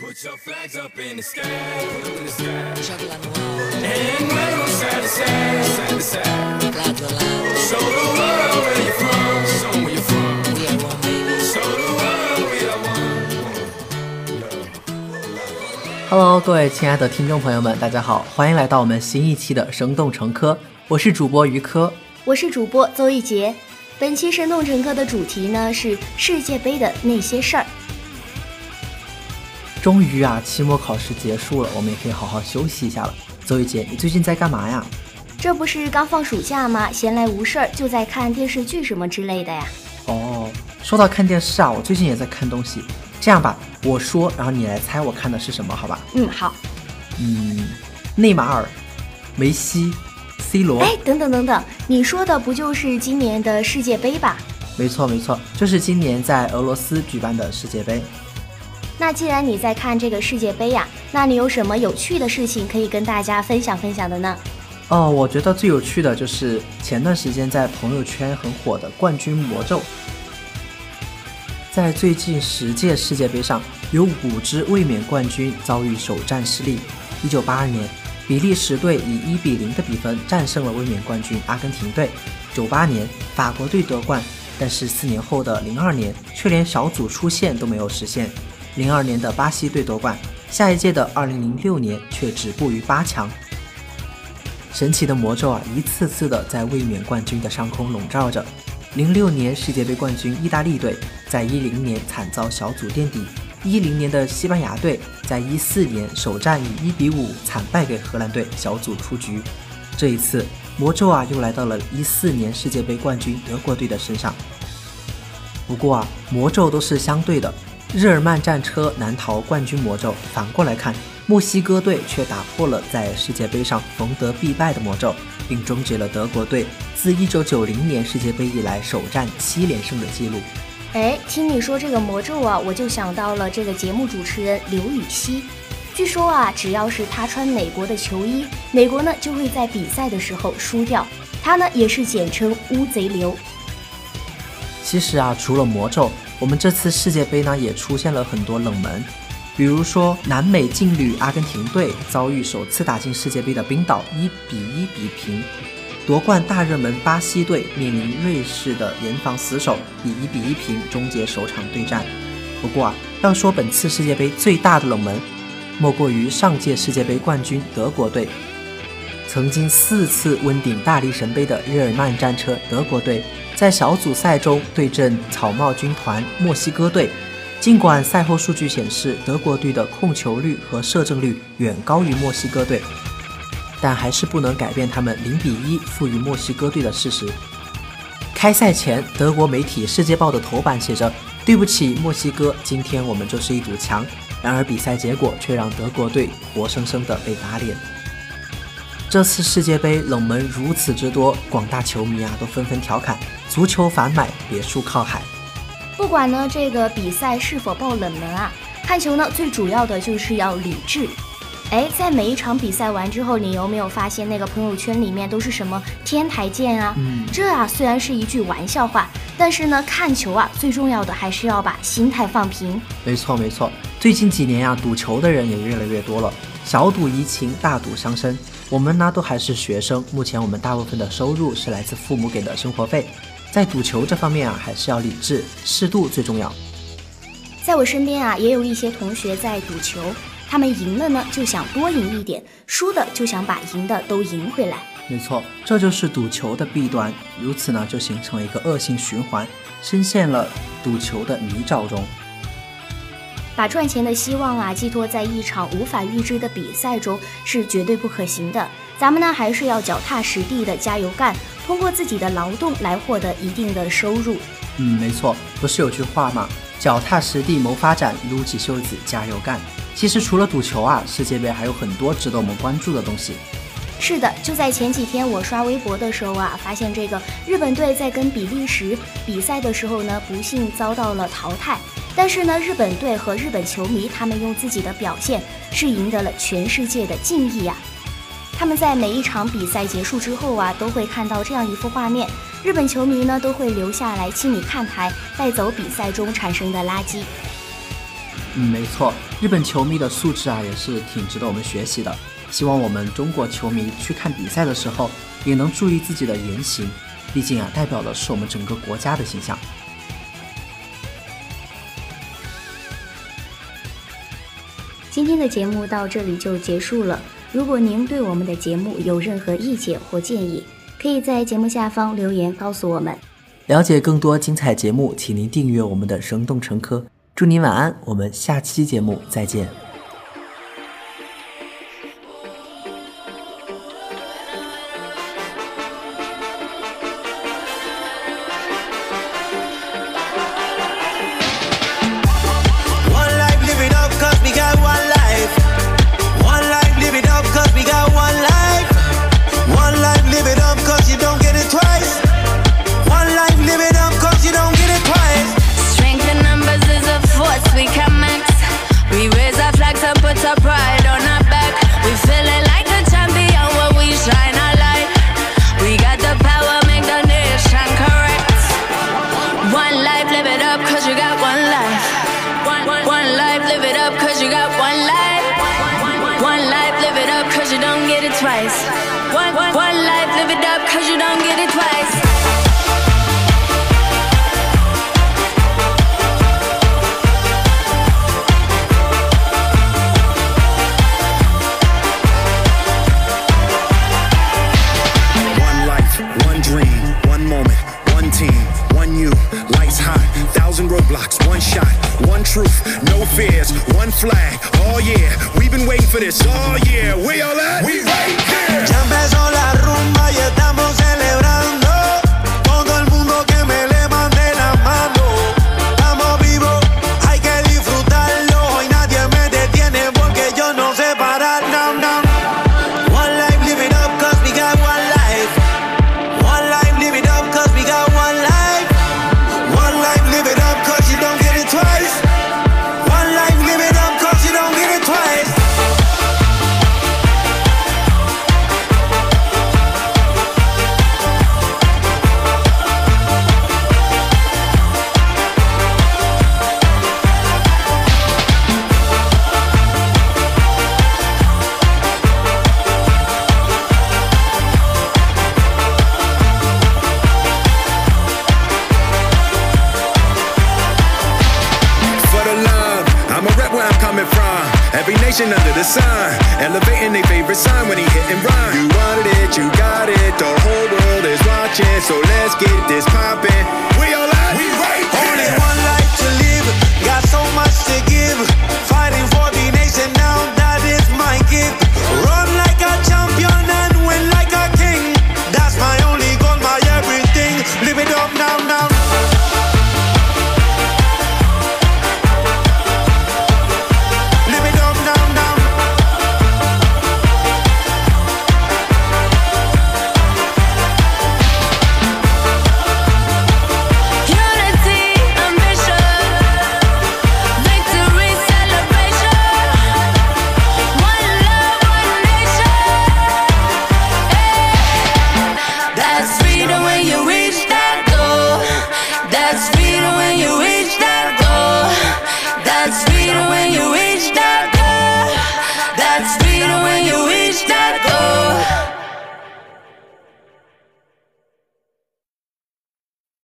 Put your flags up in the sky, in the sky. And wave them side to side, side to side. Show the world where you're from, show 'em where you're from. Show the world we are one. Hello，各位亲爱的听众朋友们，大家好，欢迎来到我们新一期的生动成科，我是主播于科。我是主播邹一杰。本期生动乘科的主题呢是世界杯的那些事儿。终于啊，期末考试结束了，我们也可以好好休息一下了。邹一杰，你最近在干嘛呀？这不是刚放暑假吗？闲来无事儿就在看电视剧什么之类的呀。哦，说到看电视啊，我最近也在看东西。这样吧，我说，然后你来猜我看的是什么，好吧？嗯，好。嗯，内马尔、梅西、C 罗。哎，等等等等，你说的不就是今年的世界杯吧？没错没错，就是今年在俄罗斯举办的世界杯。那既然你在看这个世界杯呀，那你有什么有趣的事情可以跟大家分享分享的呢？哦，我觉得最有趣的就是前段时间在朋友圈很火的冠军魔咒。在最近十届世界杯上，有五支卫冕冠军遭遇首战失利。一九八二年，比利时队以一比零的比分战胜了卫冕冠军阿根廷队。九八年，法国队夺冠，但是四年后的零二年，却连小组出线都没有实现。零二年的巴西队夺冠，下一届的二零零六年却止步于八强。神奇的魔咒啊，一次次的在卫冕冠军的上空笼罩着。零六年世界杯冠军意大利队，在一零年惨遭小组垫底；一零年的西班牙队，在一四年首战以一比五惨败给荷兰队，小组出局。这一次魔咒啊，又来到了一四年世界杯冠军德国队的身上。不过啊，魔咒都是相对的。日耳曼战车难逃冠军魔咒，反过来看，墨西哥队却打破了在世界杯上逢得必败的魔咒，并终结了德国队自1990年世界杯以来首战七连胜的记录。哎，听你说这个魔咒啊，我就想到了这个节目主持人刘禹锡。据说啊，只要是他穿美国的球衣，美国呢就会在比赛的时候输掉。他呢也是简称乌贼刘。其实啊，除了魔咒。我们这次世界杯呢，也出现了很多冷门，比如说南美劲旅阿根廷队遭遇首次打进世界杯的冰岛一比一比平，夺冠大热门巴西队面临瑞士的严防死守，以一比一平。终结首场对战。不过啊，要说本次世界杯最大的冷门，莫过于上届世界杯冠军德国队，曾经四次问鼎大力神杯的日耳曼战车德国队。在小组赛中对阵草帽军团墨西哥队，尽管赛后数据显示德国队的控球率和射正率远高于墨西哥队，但还是不能改变他们零比一负于墨西哥队的事实。开赛前，德国媒体《世界报》的头版写着：“对不起，墨西哥，今天我们就是一堵墙。”然而比赛结果却让德国队活生生的被打脸。这次世界杯冷门如此之多，广大球迷啊都纷纷调侃：“足球反买，别墅靠海。”不管呢这个比赛是否爆冷门啊，看球呢最主要的就是要理智。哎，在每一场比赛完之后，你有没有发现那个朋友圈里面都是什么天台见啊？嗯，这啊虽然是一句玩笑话，但是呢看球啊最重要的还是要把心态放平。没错没错，最近几年呀赌球的人也越来越多了，小赌怡情，大赌伤身。我们呢都还是学生，目前我们大部分的收入是来自父母给的生活费，在赌球这方面啊，还是要理智，适度最重要。在我身边啊，也有一些同学在赌球，他们赢了呢就想多赢一点，输的就想把赢的都赢回来。没错，这就是赌球的弊端，如此呢就形成了一个恶性循环，深陷了赌球的泥沼中。把赚钱的希望啊寄托在一场无法预知的比赛中是绝对不可行的。咱们呢还是要脚踏实地的加油干，通过自己的劳动来获得一定的收入。嗯，没错，不是有句话吗？脚踏实地谋发展，撸起袖子加油干。其实除了赌球啊，世界杯还有很多值得我们关注的东西。是的，就在前几天我刷微博的时候啊，发现这个日本队在跟比利时比赛的时候呢，不幸遭到了淘汰。但是呢，日本队和日本球迷，他们用自己的表现是赢得了全世界的敬意呀。他们在每一场比赛结束之后啊，都会看到这样一幅画面：日本球迷呢都会留下来清理看台，带走比赛中产生的垃圾。嗯，没错，日本球迷的素质啊也是挺值得我们学习的。希望我们中国球迷去看比赛的时候，也能注意自己的言行，毕竟啊，代表的是我们整个国家的形象。今天的节目到这里就结束了。如果您对我们的节目有任何意见或建议，可以在节目下方留言告诉我们。了解更多精彩节目，请您订阅我们的生动成科。祝您晚安，我们下期节目再见。Thousand roadblocks, one shot, one truth, no fears, one flag. Oh yeah, we've been waiting for this. Oh yeah, we all at? We right here. Ya empezó la rumba y estamos celebrando. Every under the sun, elevating their favorite sign when he hit and run. You wanted it, you got it. The whole world is watching, so let's get this poppin'. We all at?